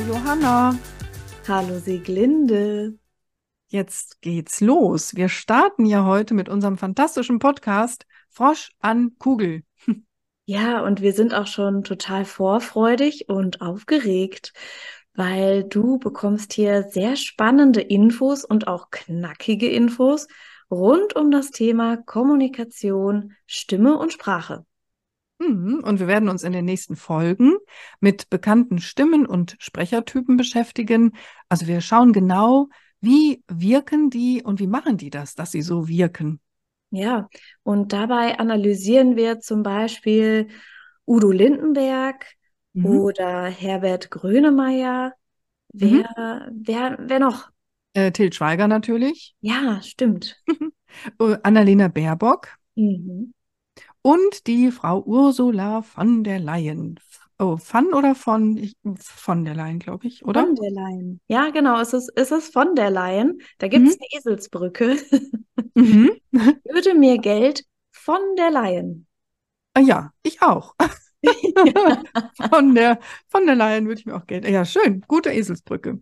Johanna. Hallo Sieglinde. Jetzt geht's los. Wir starten ja heute mit unserem fantastischen Podcast Frosch an Kugel. Ja, und wir sind auch schon total vorfreudig und aufgeregt, weil du bekommst hier sehr spannende Infos und auch knackige Infos rund um das Thema Kommunikation, Stimme und Sprache. Mhm, und wir werden uns in den nächsten Folgen mit bekannten Stimmen und Sprechertypen beschäftigen. Also wir schauen genau, wie wirken die und wie machen die das, dass sie so wirken. Ja, und dabei analysieren wir zum Beispiel Udo Lindenberg mhm. oder Herbert Grönemeyer. Wer, mhm. wer, wer noch? Äh, Til Schweiger natürlich. Ja, stimmt. Äh, Annalena Baerbock. Mhm und die Frau Ursula von der Leyen. Oh, von oder von? Ich, von der Leyen, glaube ich, oder? Von der Leyen. Ja, genau, es ist, es ist von der Leyen. Da gibt es mhm. eine Eselsbrücke. Mhm. Würde mir Geld von der Leyen. Ah, ja, ich auch. ja. von, der, von der Leyen würde ich mir auch Geld. Ja, schön. Gute Eselsbrücke.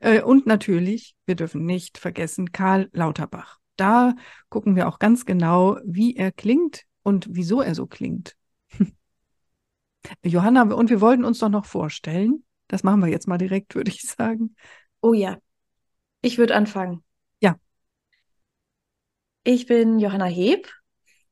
Äh, und natürlich, wir dürfen nicht vergessen, Karl Lauterbach. Da gucken wir auch ganz genau, wie er klingt und wieso er so klingt. Johanna, und wir wollten uns doch noch vorstellen. Das machen wir jetzt mal direkt, würde ich sagen. Oh ja, ich würde anfangen. Ja. Ich bin Johanna Heb.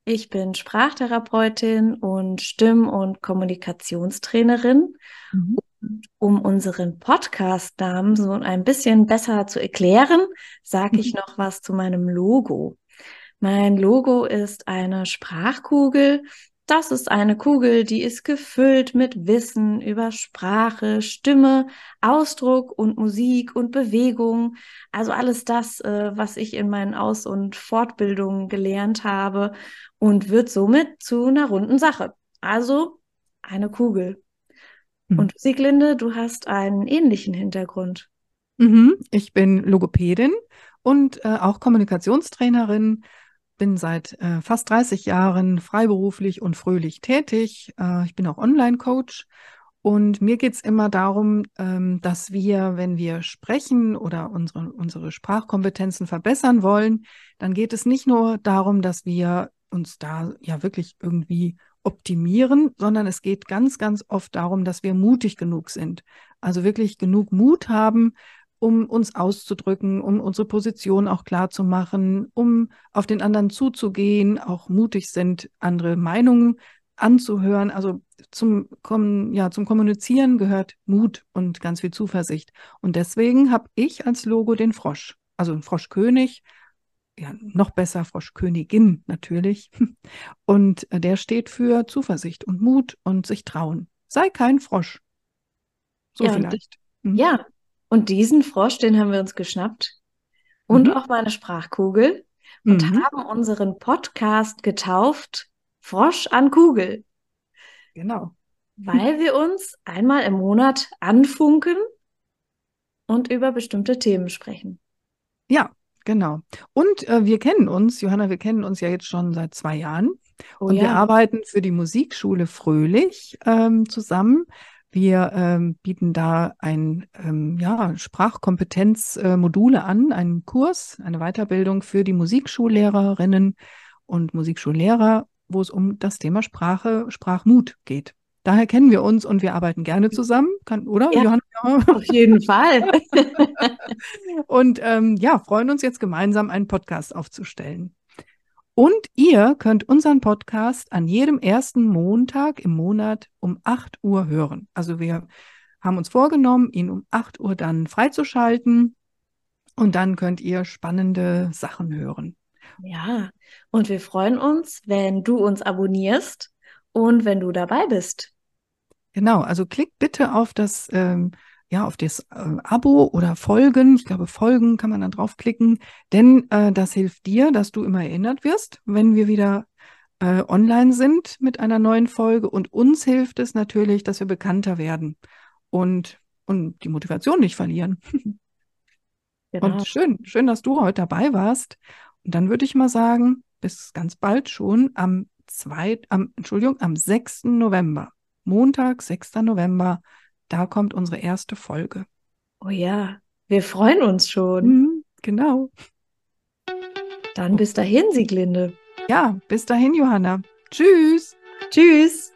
Ich bin Sprachtherapeutin und Stimm- und Kommunikationstrainerin. Mhm. Und um unseren Podcast-Namen so ein bisschen besser zu erklären, sage ich noch was zu meinem Logo. Mein Logo ist eine Sprachkugel. Das ist eine Kugel, die ist gefüllt mit Wissen über Sprache, Stimme, Ausdruck und Musik und Bewegung. Also alles das, äh, was ich in meinen Aus- und Fortbildungen gelernt habe und wird somit zu einer runden Sache. Also eine Kugel. Mhm. Und Sieglinde, du hast einen ähnlichen Hintergrund. Mhm. Ich bin Logopädin und äh, auch Kommunikationstrainerin bin seit äh, fast 30 Jahren freiberuflich und fröhlich tätig. Äh, ich bin auch Online-Coach und mir geht es immer darum, ähm, dass wir, wenn wir sprechen oder unsere, unsere Sprachkompetenzen verbessern wollen, dann geht es nicht nur darum, dass wir uns da ja wirklich irgendwie optimieren, sondern es geht ganz, ganz oft darum, dass wir mutig genug sind. Also wirklich genug Mut haben, um uns auszudrücken, um unsere Position auch klar zu machen, um auf den anderen zuzugehen, auch mutig sind, andere Meinungen anzuhören. Also zum, ja, zum Kommunizieren gehört Mut und ganz viel Zuversicht. Und deswegen habe ich als Logo den Frosch, also ein Froschkönig, ja, noch besser Froschkönigin natürlich. Und der steht für Zuversicht und Mut und sich trauen. Sei kein Frosch. So ja, vielleicht. Mhm. Ja, und diesen Frosch, den haben wir uns geschnappt und mhm. auch meine Sprachkugel und mhm. haben unseren Podcast getauft Frosch an Kugel. Genau. Weil wir uns einmal im Monat anfunken und über bestimmte Themen sprechen. Ja, genau. Und äh, wir kennen uns, Johanna, wir kennen uns ja jetzt schon seit zwei Jahren. Oh, und ja. wir arbeiten für die Musikschule Fröhlich ähm, zusammen. Wir ähm, bieten da ein ähm, ja, Sprachkompetenzmodule äh, an, einen Kurs, eine Weiterbildung für die Musikschullehrerinnen und Musikschullehrer, wo es um das Thema Sprache, Sprachmut geht. Daher kennen wir uns und wir arbeiten gerne zusammen, kann, oder? Ja, Johanna? Auf jeden Fall. und ähm, ja, freuen uns jetzt gemeinsam einen Podcast aufzustellen. Und ihr könnt unseren Podcast an jedem ersten Montag im Monat um 8 Uhr hören. Also wir haben uns vorgenommen, ihn um 8 Uhr dann freizuschalten. Und dann könnt ihr spannende Sachen hören. Ja, und wir freuen uns, wenn du uns abonnierst und wenn du dabei bist. Genau, also klickt bitte auf das ähm, ja, auf das äh, Abo oder Folgen. Ich glaube, Folgen kann man dann draufklicken, denn äh, das hilft dir, dass du immer erinnert wirst, wenn wir wieder äh, online sind mit einer neuen Folge. Und uns hilft es natürlich, dass wir bekannter werden und, und die Motivation nicht verlieren. Genau. Und schön, schön, dass du heute dabei warst. Und dann würde ich mal sagen, bis ganz bald schon am 2, am, Entschuldigung, am 6. November. Montag, 6. November da kommt unsere erste Folge. Oh ja, wir freuen uns schon. Mhm, genau. Dann bis dahin, Sieglinde. Ja, bis dahin, Johanna. Tschüss. Tschüss.